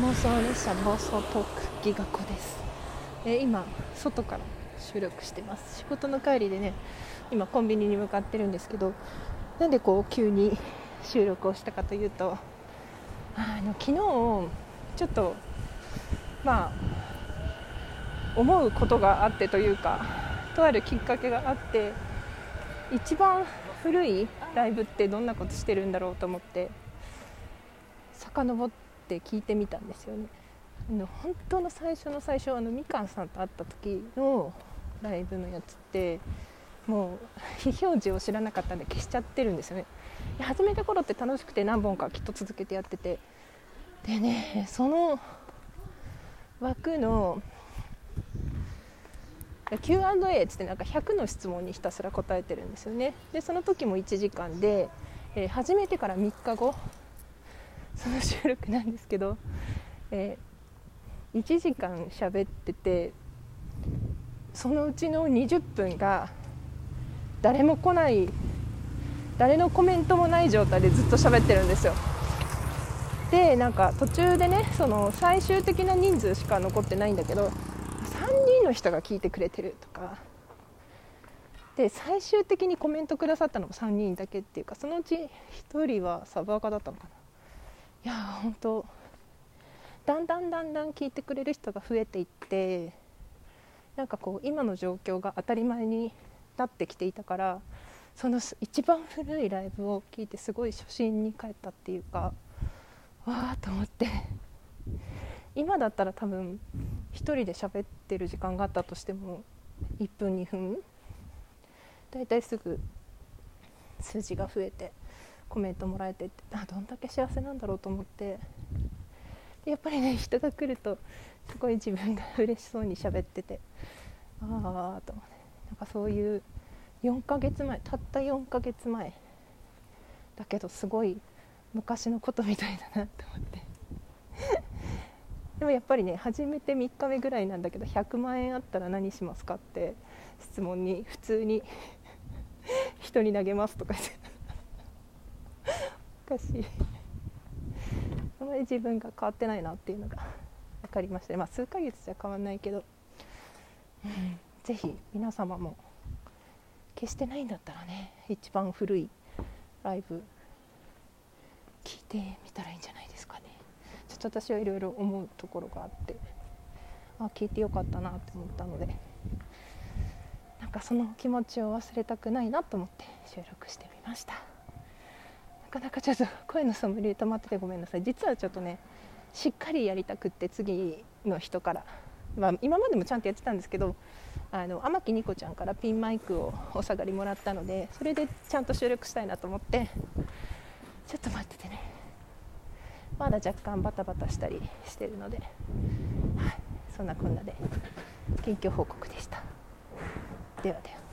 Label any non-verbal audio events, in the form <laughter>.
妄想列車暴走トークギガ子です、えー今外から収録してます。仕事の帰りでね今コンビニに向かってるんですけどなんでこう急に収録をしたかというとあの昨日ちょっとまあ思うことがあってというかとあるきっかけがあって一番古いライブってどんなことしてるんだろうと思って遡って聞いてみたんですよね。の本当の最初の最初あのみかんさんと会った時のライブのやつってもう非表示を知らなかったんで消しちゃってるんですよね。始めた頃って楽しくて何本かきっと続けてやってて。でねその枠の Q&A っつってなんか100の質問にひたすら答えてるんですよね。でその時も1時間で、えー始めてから3日後その収録なんですけど、えー1時間喋っててそのうちの20分が誰も来ない誰のコメントもない状態でずっと喋ってるんですよ。でなんか途中でねその最終的な人数しか残ってないんだけど3人の人が聞いてくれてるとか。で最終的にコメントくださったのも3人だけっていうかそのうち1人はサブアカだったのかな。や本当だんだんだんだん聞いてくれる人が増えていってなんかこう今の状況が当たり前になってきていたからその一番古いライブを聞いてすごい初心に帰ったっていうかわーと思って。今だったら多分1人で喋ってる時間があったとしても1分2分だいたいすぐ数字が増えて。コメントもらえてってあどんだけ幸せなんだろうと思って。やっぱりね人が来るとすごい自分が嬉しそうに喋っててああとなんかそういう4ヶ月前たった4ヶ月前だけどすごい昔のことみたいだなと思って。でもやっぱりね始めて3日目ぐらいなんだけど100万円あったら何しますかって質問に普通に人に投げますとか言って。かしい。<laughs> あまり自分が変わってないなっていうのが <laughs> 分かりました。ねまあ数ヶ月じゃ変わんないけど、うん、ぜひ皆様も消してないんだったらね一番古いライブ聞いてみたらいいんじゃないですかね。ちょっと私はいろいろ思うところがあってあ聞いてよかったなって思ったのでなんかその気持ちを忘れたくないなと思って収録してみました。なかなかちょっと声のソムリエ止まっててごめんなさい。実はちょっとねしっかりやりたくって次の人から、まあ、今までもちゃんとやってたんですけどあの天木ニコちゃんからピンマイクをお下がりもらったのでそれでちゃんと収録したいなと思って。ちょっと待っててね。まだ若干バタバタしたりしてるので、はい、そんなこんなで近況報告でした。ではでは。